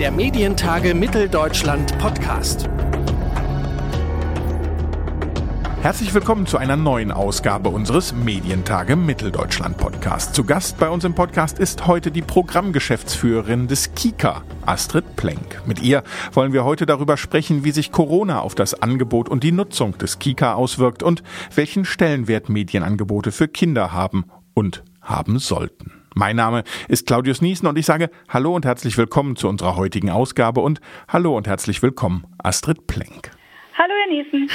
Der Medientage Mitteldeutschland Podcast. Herzlich willkommen zu einer neuen Ausgabe unseres Medientage Mitteldeutschland Podcast. Zu Gast bei uns im Podcast ist heute die Programmgeschäftsführerin des KIKA, Astrid Plenk. Mit ihr wollen wir heute darüber sprechen, wie sich Corona auf das Angebot und die Nutzung des KIKA auswirkt und welchen Stellenwert Medienangebote für Kinder haben und haben sollten. Mein Name ist Claudius Niesen und ich sage Hallo und herzlich willkommen zu unserer heutigen Ausgabe und Hallo und herzlich willkommen, Astrid Plenk. Hallo, Herr Niesen.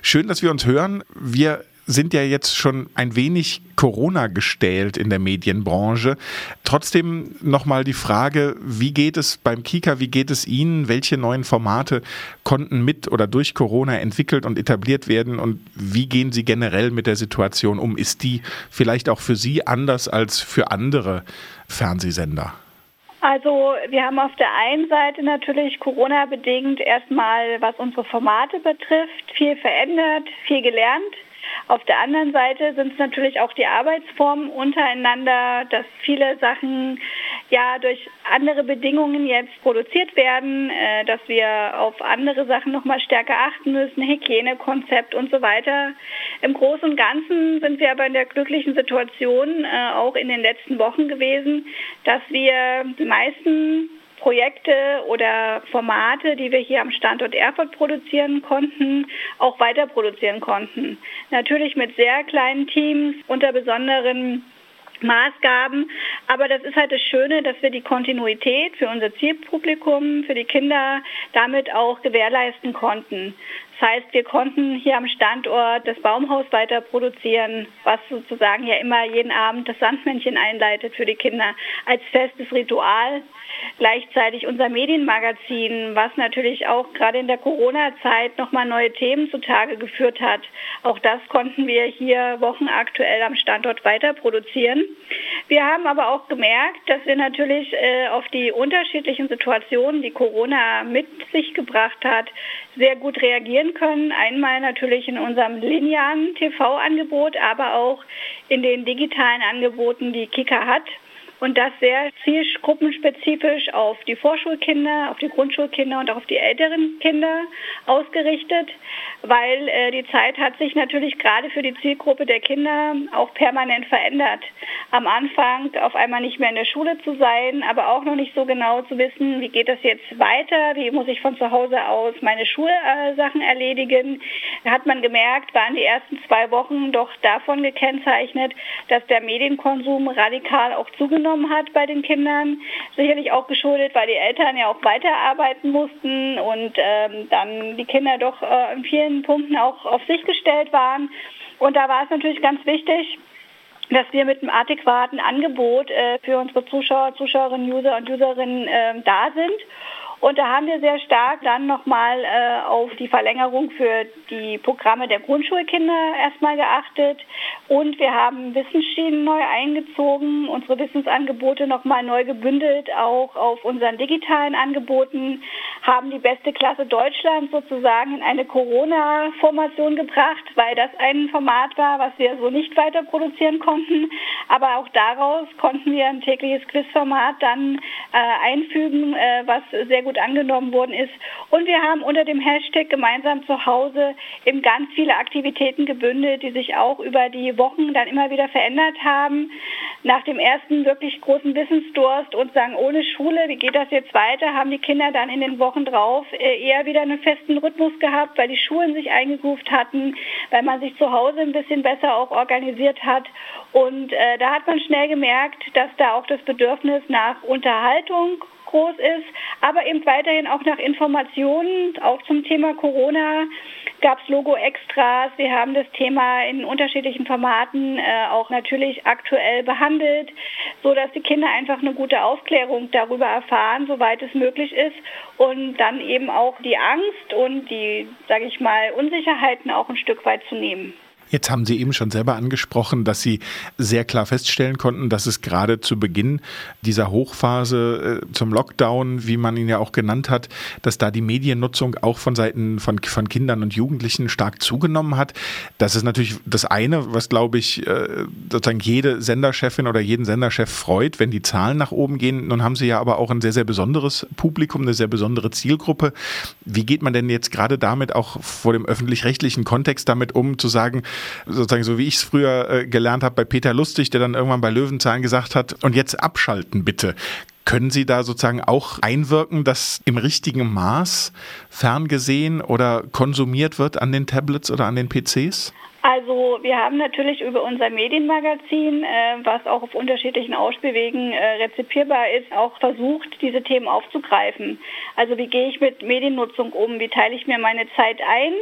Schön, dass wir uns hören. Wir sind ja jetzt schon ein wenig Corona gestählt in der Medienbranche. Trotzdem nochmal die Frage, wie geht es beim Kika, wie geht es Ihnen? Welche neuen Formate konnten mit oder durch Corona entwickelt und etabliert werden? Und wie gehen Sie generell mit der Situation um? Ist die vielleicht auch für Sie anders als für andere Fernsehsender? Also wir haben auf der einen Seite natürlich Corona-bedingt erstmal, was unsere Formate betrifft, viel verändert, viel gelernt. Auf der anderen Seite sind es natürlich auch die Arbeitsformen untereinander, dass viele Sachen ja durch andere Bedingungen jetzt produziert werden, äh, dass wir auf andere Sachen nochmal stärker achten müssen, Hygienekonzept und so weiter. Im Großen und Ganzen sind wir aber in der glücklichen Situation, äh, auch in den letzten Wochen gewesen, dass wir die meisten Projekte oder Formate, die wir hier am Standort Erfurt produzieren konnten, auch weiter produzieren konnten. Natürlich mit sehr kleinen Teams unter besonderen Maßgaben. Aber das ist halt das Schöne, dass wir die Kontinuität für unser Zielpublikum, für die Kinder damit auch gewährleisten konnten. Das heißt, wir konnten hier am Standort das Baumhaus weiter produzieren, was sozusagen ja immer jeden Abend das Sandmännchen einleitet für die Kinder als festes Ritual. Gleichzeitig unser Medienmagazin, was natürlich auch gerade in der Corona-Zeit nochmal neue Themen zutage geführt hat. Auch das konnten wir hier wochenaktuell am Standort weiter produzieren. Wir haben aber auch gemerkt, dass wir natürlich äh, auf die unterschiedlichen Situationen, die Corona mit sich gebracht hat, sehr gut reagieren können. Einmal natürlich in unserem linearen TV-Angebot, aber auch in den digitalen Angeboten, die Kika hat und das sehr zielgruppenspezifisch auf die Vorschulkinder, auf die Grundschulkinder und auch auf die älteren Kinder ausgerichtet, weil äh, die Zeit hat sich natürlich gerade für die Zielgruppe der Kinder auch permanent verändert. Am Anfang auf einmal nicht mehr in der Schule zu sein, aber auch noch nicht so genau zu wissen, wie geht das jetzt weiter, wie muss ich von zu Hause aus meine Schulsachen erledigen. Da hat man gemerkt, waren die ersten zwei Wochen doch davon gekennzeichnet, dass der Medienkonsum radikal auch zugenommen zugenommen hat bei den Kindern. Sicherlich auch geschuldet, weil die Eltern ja auch weiterarbeiten mussten und ähm, dann die Kinder doch äh, in vielen Punkten auch auf sich gestellt waren. Und da war es natürlich ganz wichtig, dass wir mit einem adäquaten Angebot äh, für unsere Zuschauer, Zuschauerinnen, User und Userinnen äh, da sind. Und da haben wir sehr stark dann nochmal äh, auf die Verlängerung für die Programme der Grundschulkinder erstmal geachtet. Und wir haben Wissensschienen neu eingezogen, unsere Wissensangebote nochmal neu gebündelt, auch auf unseren digitalen Angeboten, haben die beste Klasse Deutschlands sozusagen in eine Corona-Formation gebracht, weil das ein Format war, was wir so nicht weiter produzieren konnten. Aber auch daraus konnten wir ein tägliches Quizformat dann äh, einfügen, äh, was sehr gut gut angenommen worden ist. Und wir haben unter dem Hashtag gemeinsam zu Hause eben ganz viele Aktivitäten gebündelt, die sich auch über die Wochen dann immer wieder verändert haben. Nach dem ersten wirklich großen Wissensdurst und sagen, ohne Schule, wie geht das jetzt weiter, haben die Kinder dann in den Wochen drauf äh, eher wieder einen festen Rhythmus gehabt, weil die Schulen sich eingegroovt hatten, weil man sich zu Hause ein bisschen besser auch organisiert hat. Und äh, da hat man schnell gemerkt, dass da auch das Bedürfnis nach Unterhaltung groß ist, aber eben weiterhin auch nach Informationen, auch zum Thema Corona gab es Logo-Extras. Wir haben das Thema in unterschiedlichen Formaten äh, auch natürlich aktuell behandelt, so dass die Kinder einfach eine gute Aufklärung darüber erfahren, soweit es möglich ist und dann eben auch die Angst und die, sage ich mal, Unsicherheiten auch ein Stück weit zu nehmen. Jetzt haben Sie eben schon selber angesprochen, dass Sie sehr klar feststellen konnten, dass es gerade zu Beginn dieser Hochphase äh, zum Lockdown, wie man ihn ja auch genannt hat, dass da die Mediennutzung auch von Seiten von, von Kindern und Jugendlichen stark zugenommen hat. Das ist natürlich das eine, was glaube ich äh, sozusagen jede Senderchefin oder jeden Senderchef freut, wenn die Zahlen nach oben gehen. Nun haben Sie ja aber auch ein sehr, sehr besonderes Publikum, eine sehr besondere Zielgruppe. Wie geht man denn jetzt gerade damit auch vor dem öffentlich-rechtlichen Kontext damit um, zu sagen, sozusagen so wie ich es früher äh, gelernt habe bei Peter Lustig, der dann irgendwann bei Löwenzahlen gesagt hat, und jetzt abschalten bitte. Können Sie da sozusagen auch einwirken, dass im richtigen Maß ferngesehen oder konsumiert wird an den Tablets oder an den PCs? Also wir haben natürlich über unser Medienmagazin, äh, was auch auf unterschiedlichen Ausspielwegen äh, rezipierbar ist, auch versucht, diese Themen aufzugreifen. Also wie gehe ich mit Mediennutzung um? Wie teile ich mir meine Zeit ein?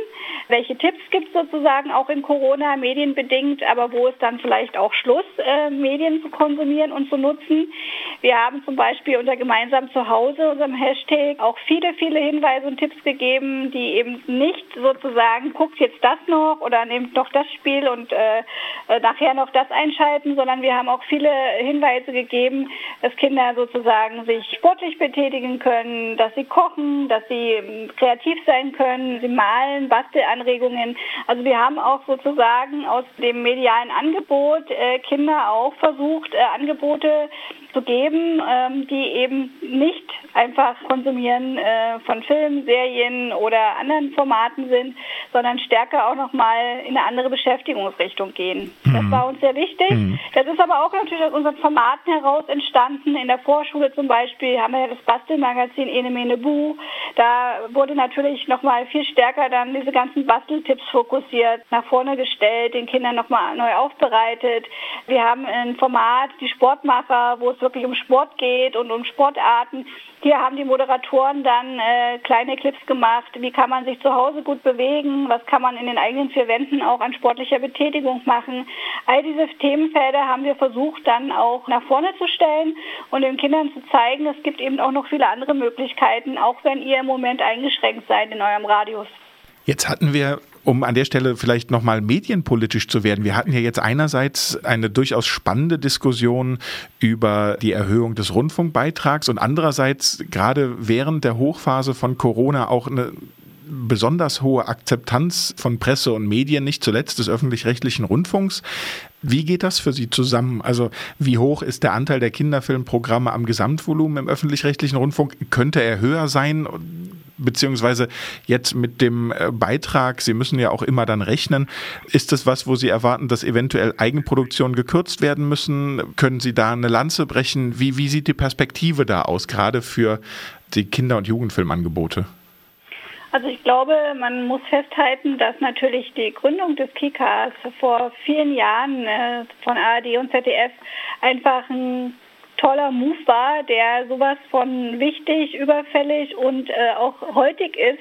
Welche Tipps gibt es sozusagen auch in Corona medienbedingt, aber wo ist dann vielleicht auch Schluss, äh, Medien zu konsumieren und zu nutzen? Wir haben zum Beispiel unter Gemeinsam zu Hause, unserem Hashtag, auch viele, viele Hinweise und Tipps gegeben, die eben nicht sozusagen, guckt jetzt das noch oder nehmt noch das Spiel und äh, äh, nachher noch das einschalten, sondern wir haben auch viele Hinweise gegeben, dass Kinder sozusagen sich sportlich betätigen können, dass sie kochen, dass sie ähm, kreativ sein können, sie malen, Bastelanregungen. Also wir haben auch sozusagen aus dem medialen Angebot äh, Kinder auch versucht, äh, Angebote zu geben, ähm, die eben nicht einfach konsumieren äh, von Filmen, Serien oder anderen Formaten sind, sondern stärker auch nochmal in eine andere Beschäftigungsrichtung gehen. Mhm. Das war uns sehr wichtig. Mhm. Das ist aber auch natürlich aus unseren Formaten heraus entstanden. In der Vorschule zum Beispiel haben wir ja das Bastelmagazin Ene Mene Bu. Da wurde natürlich nochmal viel stärker dann diese ganzen Basteltipps fokussiert, nach vorne gestellt, den Kindern nochmal neu aufbereitet. Wir haben ein Format, die Sportmacher, wo es wirklich um Sport geht und um Sportarten. Hier haben die Moderatoren dann äh, kleine Clips gemacht, wie kann man sich zu Hause gut bewegen, was kann man in den eigenen vier Wänden auch an sportlicher Betätigung machen. All diese Themenfelder haben wir versucht dann auch nach vorne zu stellen und den Kindern zu zeigen, es gibt eben auch noch viele andere Möglichkeiten, auch wenn ihr im Moment eingeschränkt seid in eurem Radius. Jetzt hatten wir um an der Stelle vielleicht nochmal medienpolitisch zu werden. Wir hatten ja jetzt einerseits eine durchaus spannende Diskussion über die Erhöhung des Rundfunkbeitrags und andererseits gerade während der Hochphase von Corona auch eine besonders hohe Akzeptanz von Presse und Medien, nicht zuletzt des öffentlich-rechtlichen Rundfunks. Wie geht das für Sie zusammen? Also wie hoch ist der Anteil der Kinderfilmprogramme am Gesamtvolumen im öffentlich-rechtlichen Rundfunk? Könnte er höher sein? Beziehungsweise jetzt mit dem äh, Beitrag, Sie müssen ja auch immer dann rechnen, ist das was, wo Sie erwarten, dass eventuell Eigenproduktionen gekürzt werden müssen? Können Sie da eine Lanze brechen? Wie, wie sieht die Perspektive da aus, gerade für die Kinder- und Jugendfilmangebote? Also ich glaube, man muss festhalten, dass natürlich die Gründung des Kikas vor vielen Jahren äh, von ARD und ZDF einfach ein toller Move war, der sowas von wichtig, überfällig und äh, auch heutig ist,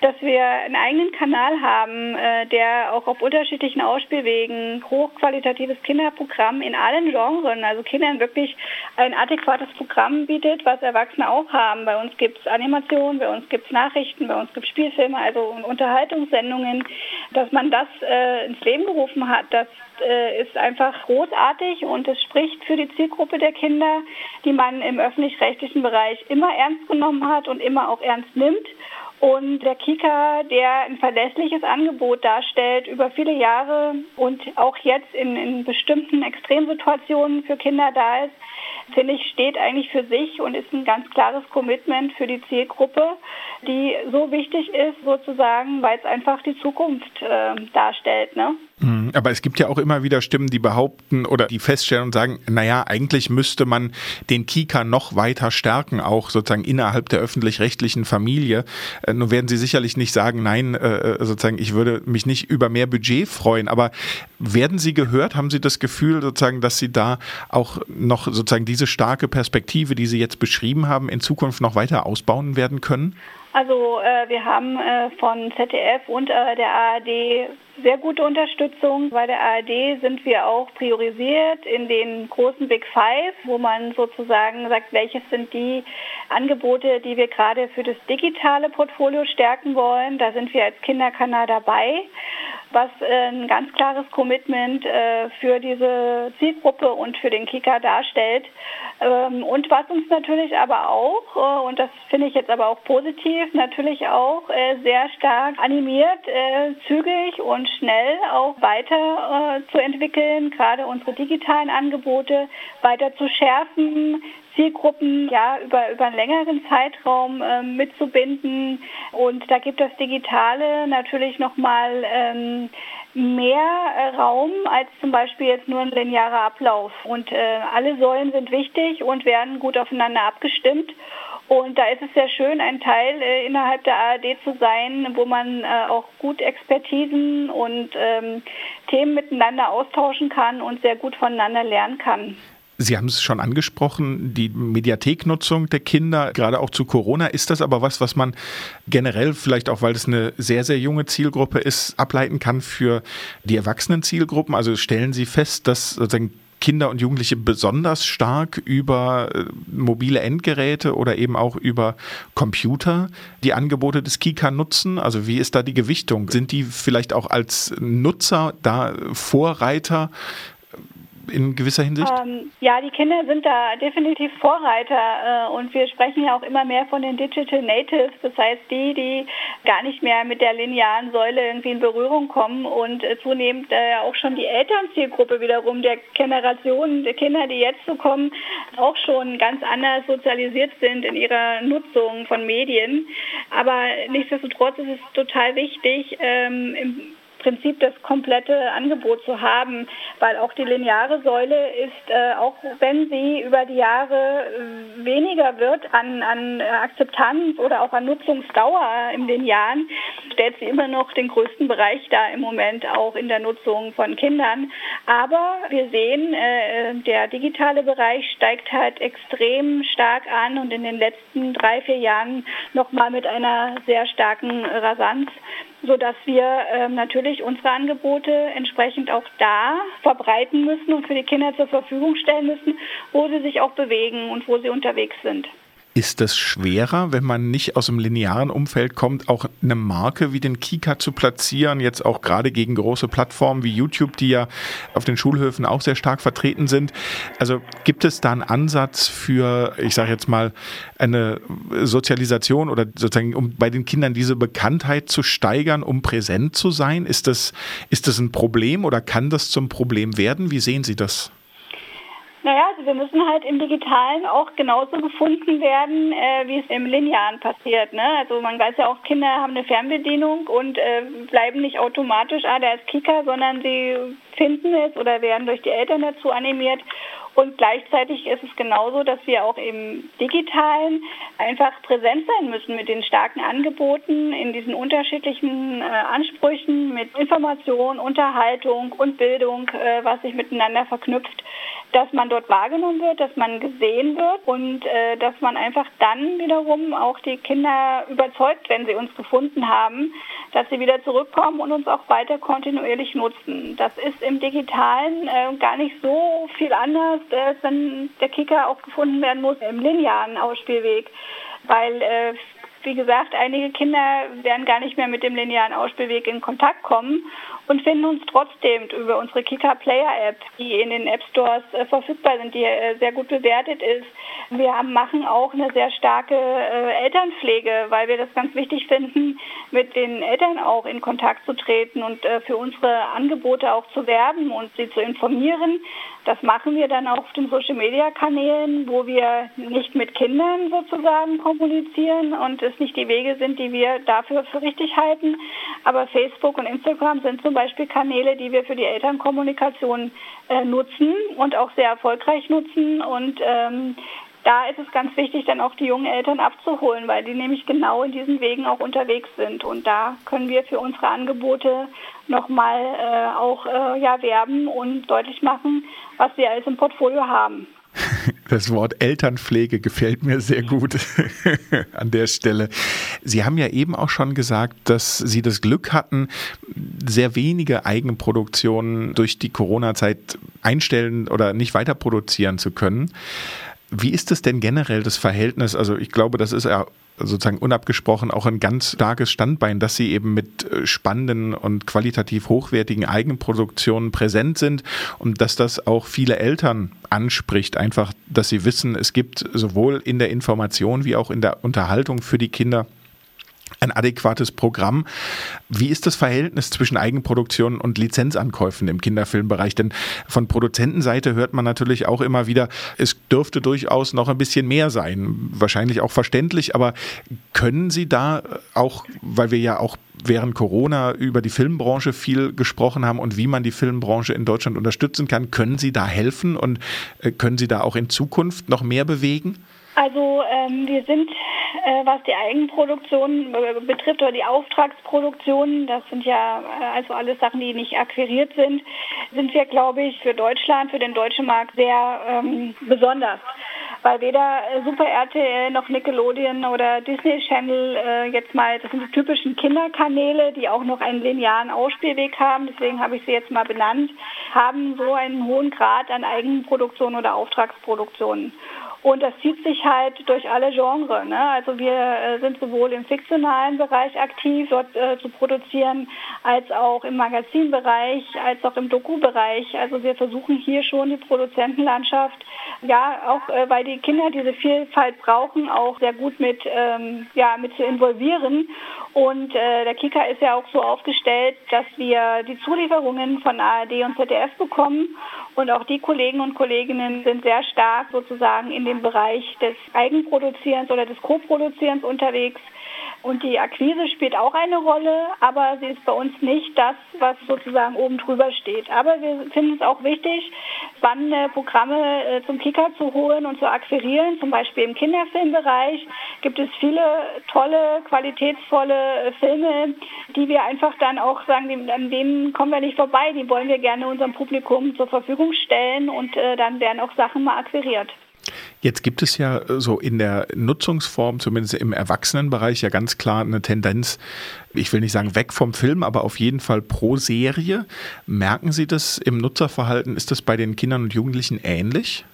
dass wir einen eigenen Kanal haben, äh, der auch auf unterschiedlichen Ausspielwegen hochqualitatives Kinderprogramm in allen Genres, also Kindern wirklich ein adäquates Programm bietet, was Erwachsene auch haben. Bei uns gibt es Animationen, bei uns gibt es Nachrichten, bei uns gibt es Spielfilme, also Unterhaltungssendungen. Dass man das äh, ins Leben gerufen hat, das äh, ist einfach großartig und es spricht für die Zielgruppe der Kinder, die man im öffentlich-rechtlichen Bereich immer ernst genommen hat und immer auch ernst nimmt. Und der Kika, der ein verlässliches Angebot darstellt über viele Jahre und auch jetzt in, in bestimmten Extremsituationen für Kinder da ist, finde ich, steht eigentlich für sich und ist ein ganz klares Commitment für die Zielgruppe, die so wichtig ist sozusagen, weil es einfach die Zukunft äh, darstellt. Ne? Mhm, aber es gibt ja auch immer wieder Stimmen, die behaupten oder die feststellen und sagen, naja, eigentlich müsste man den Kika noch weiter stärken, auch sozusagen innerhalb der öffentlich-rechtlichen Familie. Äh, nun werden Sie sicherlich nicht sagen, nein, äh, äh, sozusagen, ich würde mich nicht über mehr Budget freuen, aber werden Sie gehört? Haben Sie das Gefühl sozusagen, dass Sie da auch noch sozusagen diese starke Perspektive, die Sie jetzt beschrieben haben, in Zukunft noch weiter ausbauen werden können? Also äh, wir haben äh, von ZDF und äh, der ARD sehr gute Unterstützung. Bei der ARD sind wir auch priorisiert in den großen Big Five, wo man sozusagen sagt, welches sind die Angebote, die wir gerade für das digitale Portfolio stärken wollen. Da sind wir als Kinderkanal dabei. Was äh, ein ganz klares Commitment äh, für diese Zielgruppe und für den Kika darstellt. Ähm, und was uns natürlich aber auch, äh, und das finde ich jetzt aber auch positiv, natürlich auch sehr stark animiert, zügig und schnell auch weiter zu entwickeln, gerade unsere digitalen Angebote weiter zu schärfen, Zielgruppen ja über, über einen längeren Zeitraum äh, mitzubinden. Und da gibt das Digitale natürlich nochmal ähm, mehr äh, Raum als zum Beispiel jetzt nur ein linearer Ablauf. Und äh, alle Säulen sind wichtig und werden gut aufeinander abgestimmt. Und da ist es sehr schön, ein Teil äh, innerhalb der ARD zu sein, wo man äh, auch gut Expertisen und ähm, Themen miteinander austauschen kann und sehr gut voneinander lernen kann. Sie haben es schon angesprochen, die Mediatheknutzung der Kinder, gerade auch zu Corona. Ist das aber was, was man generell, vielleicht auch, weil es eine sehr, sehr junge Zielgruppe ist, ableiten kann für die erwachsenen Zielgruppen? Also stellen Sie fest, dass sozusagen Kinder und Jugendliche besonders stark über äh, mobile Endgeräte oder eben auch über Computer die Angebote des Kika nutzen? Also wie ist da die Gewichtung? Sind die vielleicht auch als Nutzer da Vorreiter in gewisser Hinsicht? Ähm, ja, die Kinder sind da definitiv Vorreiter äh, und wir sprechen ja auch immer mehr von den Digital Natives, das heißt die, die gar nicht mehr mit der linearen Säule irgendwie in Berührung kommen und äh, zunehmend äh, auch schon die Elternzielgruppe wiederum der Generationen der Kinder, die jetzt so kommen, auch schon ganz anders sozialisiert sind in ihrer Nutzung von Medien. Aber nichtsdestotrotz ist es total wichtig, ähm, im Prinzip das komplette Angebot zu haben, weil auch die lineare Säule ist, äh, auch wenn sie über die Jahre äh, weniger wird an, an Akzeptanz oder auch an Nutzungsdauer im Linearen, stellt sie immer noch den größten Bereich da im Moment auch in der Nutzung von Kindern. Aber wir sehen, äh, der digitale Bereich steigt halt extrem stark an und in den letzten drei, vier Jahren nochmal mit einer sehr starken Rasanz sodass wir ähm, natürlich unsere Angebote entsprechend auch da verbreiten müssen und für die Kinder zur Verfügung stellen müssen, wo sie sich auch bewegen und wo sie unterwegs sind. Ist das schwerer, wenn man nicht aus dem linearen Umfeld kommt, auch eine Marke wie den Kika zu platzieren, jetzt auch gerade gegen große Plattformen wie YouTube, die ja auf den Schulhöfen auch sehr stark vertreten sind? Also gibt es da einen Ansatz für, ich sage jetzt mal, eine Sozialisation oder sozusagen, um bei den Kindern diese Bekanntheit zu steigern, um präsent zu sein? Ist das, ist das ein Problem oder kann das zum Problem werden? Wie sehen Sie das? Naja, also wir müssen halt im Digitalen auch genauso gefunden werden, äh, wie es im Linearen passiert. Ne? Also man weiß ja auch, Kinder haben eine Fernbedienung und äh, bleiben nicht automatisch, ah, der ist Kika, sondern sie finden es oder werden durch die Eltern dazu animiert. Und gleichzeitig ist es genauso, dass wir auch im digitalen einfach präsent sein müssen mit den starken Angeboten in diesen unterschiedlichen äh, Ansprüchen mit Information, Unterhaltung und Bildung, äh, was sich miteinander verknüpft dass man dort wahrgenommen wird, dass man gesehen wird und äh, dass man einfach dann wiederum auch die Kinder überzeugt, wenn sie uns gefunden haben, dass sie wieder zurückkommen und uns auch weiter kontinuierlich nutzen. Das ist im digitalen äh, gar nicht so viel anders, äh, wenn der Kicker auch gefunden werden muss im linearen Ausspielweg, weil äh, wie gesagt, einige Kinder werden gar nicht mehr mit dem linearen Ausspielweg in Kontakt kommen und finden uns trotzdem über unsere Kika Player App, die in den App Stores äh, verfügbar sind, die äh, sehr gut bewertet ist. Wir haben, machen auch eine sehr starke äh, Elternpflege, weil wir das ganz wichtig finden, mit den Eltern auch in Kontakt zu treten und äh, für unsere Angebote auch zu werben und sie zu informieren. Das machen wir dann auf den Social-Media-Kanälen, wo wir nicht mit Kindern sozusagen kommunizieren und es nicht die Wege sind, die wir dafür für richtig halten. Aber Facebook und Instagram sind zum Beispiel Kanäle, die wir für die Elternkommunikation äh, nutzen und auch sehr erfolgreich nutzen. Und ähm, da ist es ganz wichtig, dann auch die jungen Eltern abzuholen, weil die nämlich genau in diesen Wegen auch unterwegs sind. Und da können wir für unsere Angebote nochmal äh, auch äh, ja, werben und deutlich machen, was wir alles im Portfolio haben. Das Wort Elternpflege gefällt mir sehr gut an der Stelle. Sie haben ja eben auch schon gesagt, dass Sie das Glück hatten, sehr wenige Eigenproduktionen durch die Corona-Zeit einstellen oder nicht weiter produzieren zu können. Wie ist es denn generell das Verhältnis? Also ich glaube, das ist ja sozusagen unabgesprochen auch ein ganz starkes Standbein, dass sie eben mit äh, spannenden und qualitativ hochwertigen Eigenproduktionen präsent sind und dass das auch viele Eltern anspricht, einfach, dass sie wissen, es gibt sowohl in der Information wie auch in der Unterhaltung für die Kinder ein adäquates Programm. Wie ist das Verhältnis zwischen Eigenproduktion und Lizenzankäufen im Kinderfilmbereich? Denn von Produzentenseite hört man natürlich auch immer wieder, es dürfte durchaus noch ein bisschen mehr sein. Wahrscheinlich auch verständlich, aber können Sie da auch, weil wir ja auch während Corona über die Filmbranche viel gesprochen haben und wie man die Filmbranche in Deutschland unterstützen kann, können Sie da helfen und äh, können Sie da auch in Zukunft noch mehr bewegen? Also ähm, wir sind, was die Eigenproduktion äh, betrifft oder die Auftragsproduktion, das sind ja äh, also alles Sachen, die nicht akquiriert sind, sind wir, glaube ich, für Deutschland, für den deutschen Markt sehr ähm, besonders. Weil weder äh, Super RTL noch Nickelodeon oder Disney Channel äh, jetzt mal, das sind die typischen Kinderkanäle, die auch noch einen linearen Ausspielweg haben, deswegen habe ich sie jetzt mal benannt, haben so einen hohen Grad an Eigenproduktion oder Auftragsproduktion. Und das zieht sich halt durch alle Genres. Ne? Also wir äh, sind sowohl im fiktionalen Bereich aktiv, dort äh, zu produzieren, als auch im Magazinbereich, als auch im Doku-Bereich. Also wir versuchen hier schon die Produzentenlandschaft, ja, auch äh, weil die Kinder diese Vielfalt brauchen, auch sehr gut mit, ähm, ja, mit zu involvieren. Und äh, der Kika ist ja auch so aufgestellt, dass wir die Zulieferungen von ARD und ZDF bekommen. Und auch die Kollegen und Kolleginnen sind sehr stark sozusagen in dem Bereich des Eigenproduzierens oder des Co-Produzierens unterwegs. Und die Akquise spielt auch eine Rolle, aber sie ist bei uns nicht das, was sozusagen oben drüber steht. Aber wir finden es auch wichtig, spannende Programme äh, zum Kicker zu holen und zu akquirieren. Zum Beispiel im Kinderfilmbereich gibt es viele tolle, qualitätsvolle äh, Filme, die wir einfach dann auch sagen, an denen kommen wir nicht vorbei. Die wollen wir gerne unserem Publikum zur Verfügung stellen und äh, dann werden auch Sachen mal akquiriert. Jetzt gibt es ja äh, so in der Nutzungsform, zumindest im Erwachsenenbereich, ja ganz klar eine Tendenz, ich will nicht sagen weg vom Film, aber auf jeden Fall pro Serie. Merken Sie das im Nutzerverhalten? Ist das bei den Kindern und Jugendlichen ähnlich?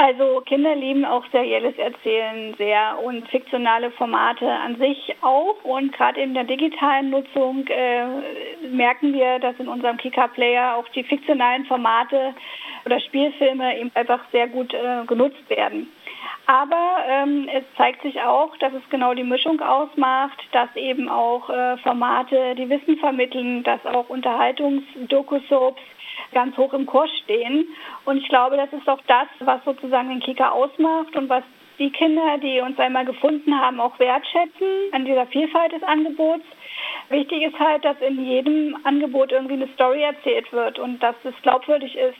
Also Kinder lieben auch serielles Erzählen sehr und fiktionale Formate an sich auch. Und gerade in der digitalen Nutzung äh, merken wir, dass in unserem Kika-Player auch die fiktionalen Formate oder Spielfilme eben einfach sehr gut äh, genutzt werden. Aber ähm, es zeigt sich auch, dass es genau die Mischung ausmacht, dass eben auch äh, Formate, die Wissen vermitteln, dass auch Unterhaltungs-Doku-Soaps ganz hoch im Kurs stehen. Und ich glaube, das ist auch das, was sozusagen den Kika ausmacht und was die Kinder, die uns einmal gefunden haben, auch wertschätzen an dieser Vielfalt des Angebots. Wichtig ist halt, dass in jedem Angebot irgendwie eine Story erzählt wird und dass es glaubwürdig ist.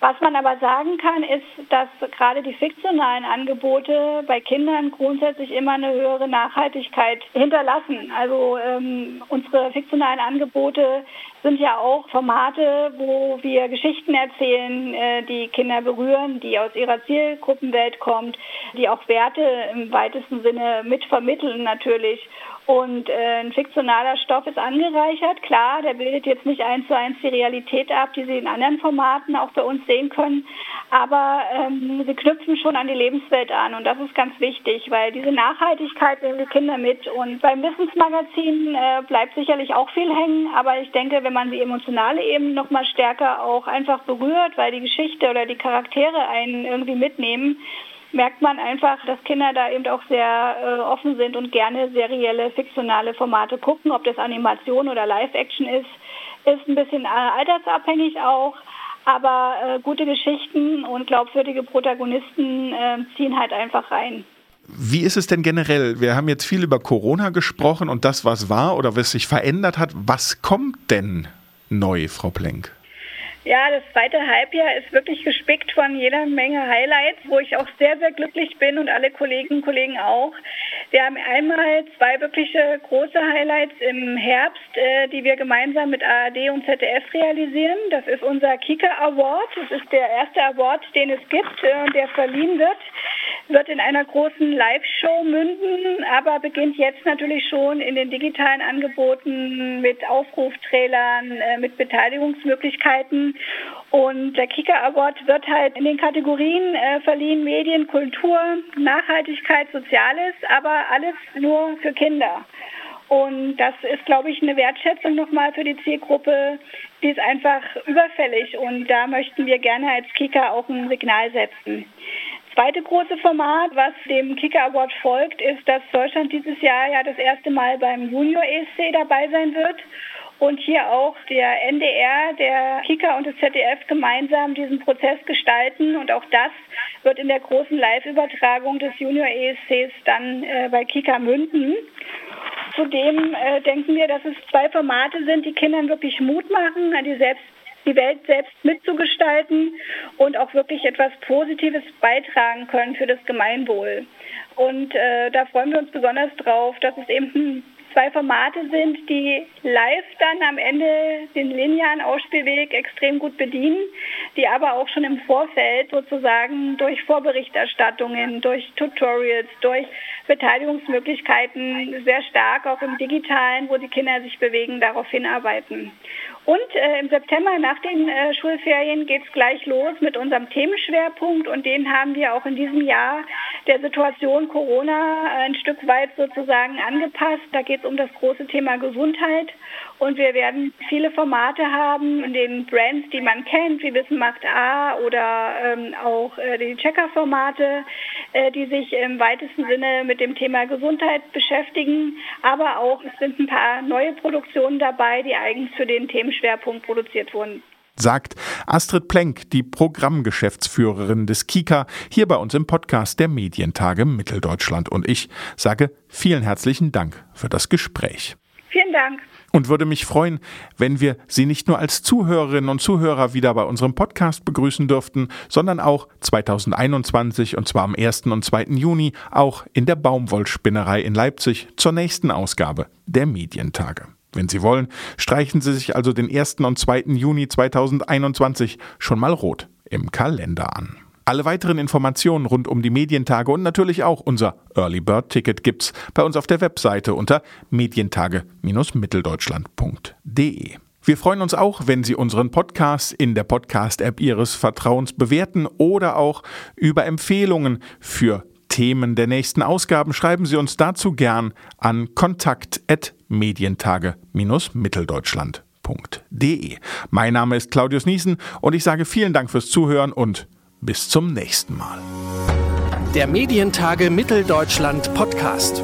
Was man aber sagen kann, ist, dass gerade die fiktionalen Angebote bei Kindern grundsätzlich immer eine höhere Nachhaltigkeit hinterlassen. Also ähm, unsere fiktionalen Angebote sind ja auch Formate, wo wir Geschichten erzählen, äh, die Kinder berühren, die aus ihrer Zielgruppenwelt kommt, die auch Werte im weitesten Sinne mitvermitteln natürlich. Und äh, ein fiktionaler Stoff ist angereichert, klar, der bildet jetzt nicht eins zu eins die Realität ab, die Sie in anderen Formaten auch bei uns sehen können, aber ähm, sie knüpfen schon an die Lebenswelt an und das ist ganz wichtig, weil diese Nachhaltigkeit nehmen die Kinder mit und beim Wissensmagazin äh, bleibt sicherlich auch viel hängen, aber ich denke, wenn man die emotionale Ebene noch mal stärker auch einfach berührt, weil die Geschichte oder die Charaktere einen irgendwie mitnehmen, merkt man einfach, dass Kinder da eben auch sehr äh, offen sind und gerne serielle, fiktionale Formate gucken. Ob das Animation oder Live-Action ist, ist ein bisschen äh, altersabhängig auch. Aber äh, gute Geschichten und glaubwürdige Protagonisten äh, ziehen halt einfach rein. Wie ist es denn generell? Wir haben jetzt viel über Corona gesprochen und das, was war oder was sich verändert hat. Was kommt denn neu, Frau Plenk? Ja, das zweite Halbjahr ist wirklich gespickt von jeder Menge Highlights, wo ich auch sehr, sehr glücklich bin und alle Kolleginnen und Kollegen auch. Wir haben einmal zwei wirkliche große Highlights im Herbst, äh, die wir gemeinsam mit ARD und ZDF realisieren. Das ist unser Kika Award. Das ist der erste Award, den es gibt äh, und der verliehen wird wird in einer großen Live-Show münden, aber beginnt jetzt natürlich schon in den digitalen Angeboten mit Aufruftrailern, äh, mit Beteiligungsmöglichkeiten. Und der Kika Award wird halt in den Kategorien äh, verliehen Medien, Kultur, Nachhaltigkeit, Soziales, aber alles nur für Kinder. Und das ist, glaube ich, eine Wertschätzung nochmal für die Zielgruppe. Die ist einfach überfällig und da möchten wir gerne als Kika auch ein Signal setzen zweite große Format, was dem Kicker Award folgt, ist, dass Deutschland dieses Jahr ja das erste Mal beim Junior ESC dabei sein wird und hier auch der NDR, der Kika und das ZDF gemeinsam diesen Prozess gestalten und auch das wird in der großen Live-Übertragung des Junior ESCs dann äh, bei Kika münden. Zudem äh, denken wir, dass es zwei Formate sind, die Kindern wirklich Mut machen, an die selbst die Welt selbst mitzugestalten und auch wirklich etwas Positives beitragen können für das Gemeinwohl. Und äh, da freuen wir uns besonders drauf, dass es eben zwei Formate sind, die live dann am Ende den linearen Ausspielweg extrem gut bedienen, die aber auch schon im Vorfeld sozusagen durch Vorberichterstattungen, durch Tutorials, durch Beteiligungsmöglichkeiten sehr stark auch im digitalen, wo die Kinder sich bewegen, darauf hinarbeiten. Und äh, im September nach den äh, Schulferien geht es gleich los mit unserem Themenschwerpunkt und den haben wir auch in diesem Jahr der Situation Corona ein Stück weit sozusagen angepasst. Da geht es um das große Thema Gesundheit und wir werden viele Formate haben, in den Brands, die man kennt, wie Wissen macht A oder ähm, auch äh, die Checker-Formate, äh, die sich im weitesten Sinne mit dem Thema Gesundheit beschäftigen. Aber auch es sind ein paar neue Produktionen dabei, die eigens für den Themenschwerpunkt produziert wurden sagt Astrid Plenk, die Programmgeschäftsführerin des KIKA, hier bei uns im Podcast der Medientage Mitteldeutschland. Und ich sage vielen herzlichen Dank für das Gespräch. Vielen Dank und würde mich freuen, wenn wir Sie nicht nur als Zuhörerinnen und Zuhörer wieder bei unserem Podcast begrüßen dürften, sondern auch 2021 und zwar am 1. und 2. Juni auch in der Baumwollspinnerei in Leipzig zur nächsten Ausgabe der Medientage. Wenn Sie wollen, streichen Sie sich also den 1. und 2. Juni 2021 schon mal rot im Kalender an. Alle weiteren Informationen rund um die Medientage und natürlich auch unser Early Bird Ticket gibt's bei uns auf der Webseite unter medientage-mitteldeutschland.de. Wir freuen uns auch, wenn Sie unseren Podcast in der Podcast-App Ihres Vertrauens bewerten oder auch über Empfehlungen für Themen der nächsten Ausgaben schreiben Sie uns dazu gern an kontakt@medientage-mitteldeutschland.de. Mein Name ist Claudius Niesen und ich sage vielen Dank fürs Zuhören und bis zum nächsten Mal. Der Medientage Mitteldeutschland Podcast.